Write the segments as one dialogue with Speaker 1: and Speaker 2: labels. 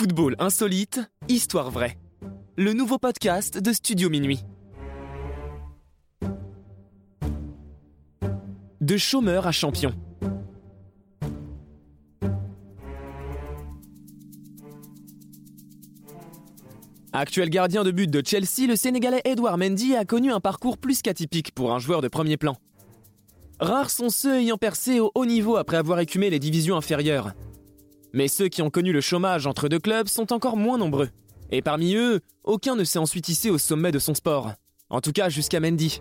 Speaker 1: Football insolite, histoire vraie. Le nouveau podcast de Studio Minuit. De chômeur à champion. Actuel gardien de but de Chelsea, le Sénégalais Edouard Mendy a connu un parcours plus qu'atypique pour un joueur de premier plan. Rares sont ceux ayant percé au haut niveau après avoir écumé les divisions inférieures. Mais ceux qui ont connu le chômage entre deux clubs sont encore moins nombreux. Et parmi eux, aucun ne s'est ensuite hissé au sommet de son sport. En tout cas jusqu'à Mendy.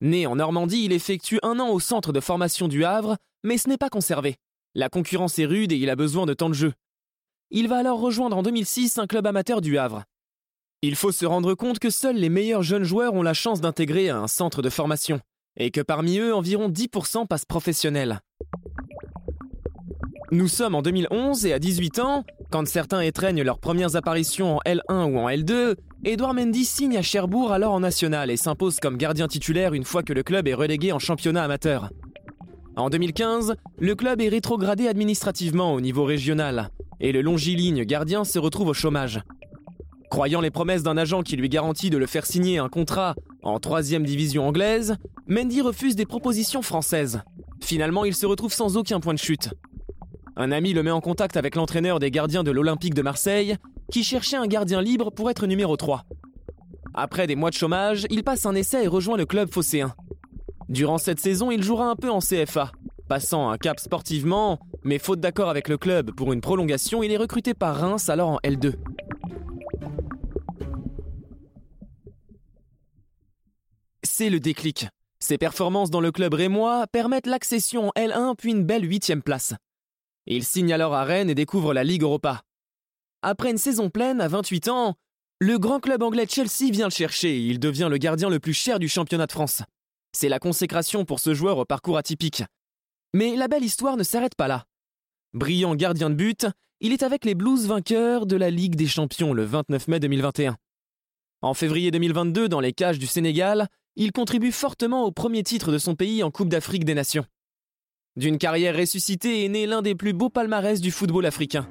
Speaker 1: Né en Normandie, il effectue un an au centre de formation du Havre, mais ce n'est pas conservé. La concurrence est rude et il a besoin de temps de jeu. Il va alors rejoindre en 2006 un club amateur du Havre. Il faut se rendre compte que seuls les meilleurs jeunes joueurs ont la chance d'intégrer un centre de formation, et que parmi eux, environ 10% passent professionnels. Nous sommes en 2011 et à 18 ans, quand certains étreignent leurs premières apparitions en L1 ou en L2, Edouard Mendy signe à Cherbourg alors en national et s'impose comme gardien titulaire une fois que le club est relégué en championnat amateur. En 2015, le club est rétrogradé administrativement au niveau régional et le longiligne gardien se retrouve au chômage. Croyant les promesses d'un agent qui lui garantit de le faire signer un contrat en troisième division anglaise, Mendy refuse des propositions françaises. Finalement, il se retrouve sans aucun point de chute. Un ami le met en contact avec l'entraîneur des gardiens de l'Olympique de Marseille, qui cherchait un gardien libre pour être numéro 3. Après des mois de chômage, il passe un essai et rejoint le club phocéen. Durant cette saison, il jouera un peu en CFA, passant un cap sportivement, mais faute d'accord avec le club pour une prolongation, il est recruté par Reims alors en L2. C'est le déclic. Ses performances dans le club rémois permettent l'accession en L1 puis une belle huitième place. Il signe alors à Rennes et découvre la Ligue Europa. Après une saison pleine à 28 ans, le grand club anglais Chelsea vient le chercher et il devient le gardien le plus cher du championnat de France. C'est la consécration pour ce joueur au parcours atypique. Mais la belle histoire ne s'arrête pas là. Brillant gardien de but, il est avec les Blues vainqueurs de la Ligue des Champions le 29 mai 2021. En février 2022, dans les cages du Sénégal, il contribue fortement au premier titre de son pays en Coupe d'Afrique des Nations. D'une carrière ressuscitée est né l'un des plus beaux palmarès du football africain.